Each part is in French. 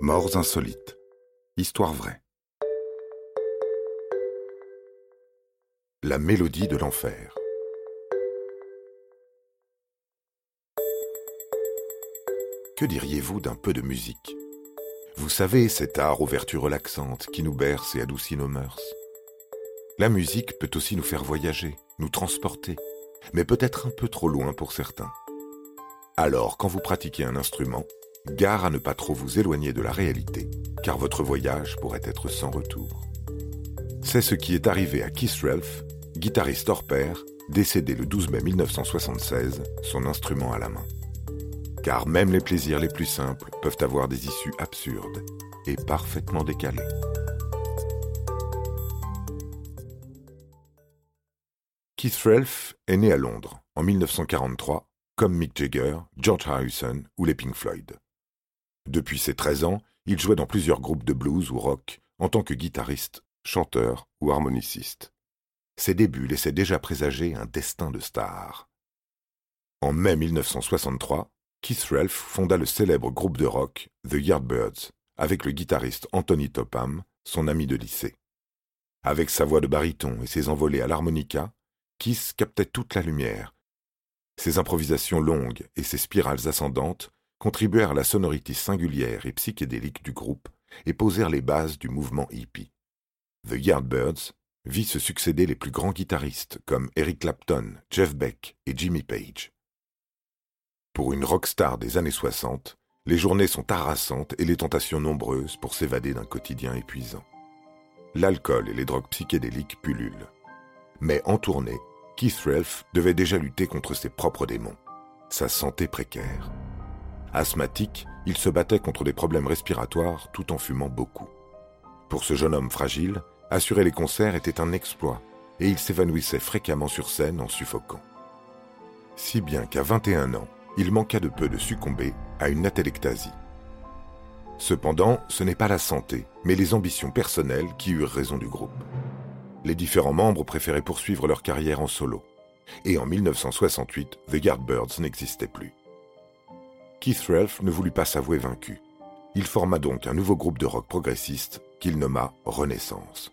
Morts insolites. Histoire vraie. La mélodie de l'enfer. Que diriez-vous d'un peu de musique? Vous savez, cet art aux vertus relaxantes qui nous berce et adoucit nos mœurs. La musique peut aussi nous faire voyager, nous transporter, mais peut-être un peu trop loin pour certains. Alors, quand vous pratiquez un instrument, gare à ne pas trop vous éloigner de la réalité, car votre voyage pourrait être sans retour. C'est ce qui est arrivé à Keith Ralph, guitariste hors pair, décédé le 12 mai 1976, son instrument à la main. Car même les plaisirs les plus simples peuvent avoir des issues absurdes et parfaitement décalées. Keith Ralph est né à Londres en 1943, comme Mick Jagger, George Harrison ou les Pink Floyd. Depuis ses 13 ans, il jouait dans plusieurs groupes de blues ou rock en tant que guitariste, chanteur ou harmoniciste. Ses débuts laissaient déjà présager un destin de star. En mai 1963, Keith Ralph fonda le célèbre groupe de rock The Yardbirds avec le guitariste Anthony Topham, son ami de lycée. Avec sa voix de baryton et ses envolées à l'harmonica, Keith captait toute la lumière. Ses improvisations longues et ses spirales ascendantes contribuèrent à la sonorité singulière et psychédélique du groupe et posèrent les bases du mouvement hippie. The Yardbirds vit se succéder les plus grands guitaristes comme Eric Clapton, Jeff Beck et Jimmy Page. Pour une rockstar des années 60, les journées sont harassantes et les tentations nombreuses pour s'évader d'un quotidien épuisant. L'alcool et les drogues psychédéliques pullulent. Mais en tournée, Keith Ralph devait déjà lutter contre ses propres démons, sa santé précaire Asthmatique, il se battait contre des problèmes respiratoires tout en fumant beaucoup. Pour ce jeune homme fragile, assurer les concerts était un exploit, et il s'évanouissait fréquemment sur scène en suffoquant. Si bien qu'à 21 ans, il manqua de peu de succomber à une atelectasie. Cependant, ce n'est pas la santé, mais les ambitions personnelles qui eurent raison du groupe. Les différents membres préféraient poursuivre leur carrière en solo. Et en 1968, The Yardbirds n'existait plus. Keith Ralph ne voulut pas s'avouer vaincu. Il forma donc un nouveau groupe de rock progressiste qu'il nomma Renaissance.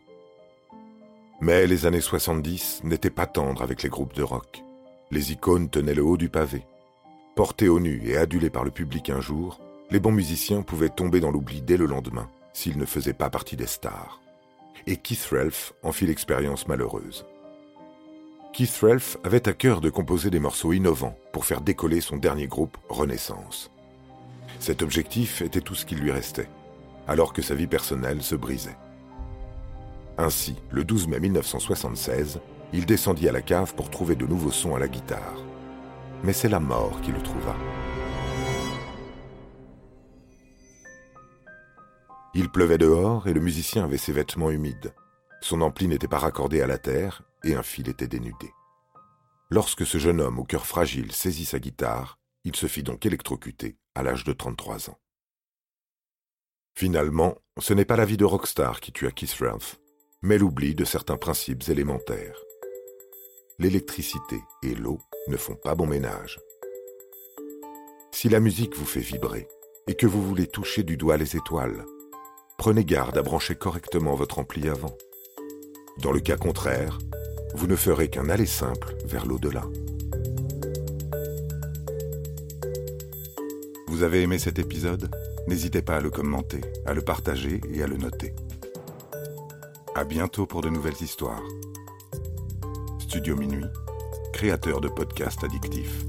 Mais les années 70 n'étaient pas tendres avec les groupes de rock. Les icônes tenaient le haut du pavé. Portés au nu et adulés par le public un jour, les bons musiciens pouvaient tomber dans l'oubli dès le lendemain s'ils ne faisaient pas partie des stars. Et Keith Ralph en fit l'expérience malheureuse. Keith Ralph avait à cœur de composer des morceaux innovants pour faire décoller son dernier groupe Renaissance. Cet objectif était tout ce qui lui restait, alors que sa vie personnelle se brisait. Ainsi, le 12 mai 1976, il descendit à la cave pour trouver de nouveaux sons à la guitare. Mais c'est la mort qui le trouva. Il pleuvait dehors et le musicien avait ses vêtements humides. Son ampli n'était pas raccordé à la terre et un fil était dénudé. Lorsque ce jeune homme au cœur fragile saisit sa guitare, il se fit donc électrocuter à l'âge de 33 ans. Finalement, ce n'est pas la vie de rockstar qui tua Keith Ralph, mais l'oubli de certains principes élémentaires. L'électricité et l'eau ne font pas bon ménage. Si la musique vous fait vibrer et que vous voulez toucher du doigt les étoiles, prenez garde à brancher correctement votre ampli avant. Dans le cas contraire, vous ne ferez qu'un aller simple vers l'au-delà. Vous avez aimé cet épisode? N'hésitez pas à le commenter, à le partager et à le noter. À bientôt pour de nouvelles histoires. Studio Minuit, créateur de podcasts addictifs.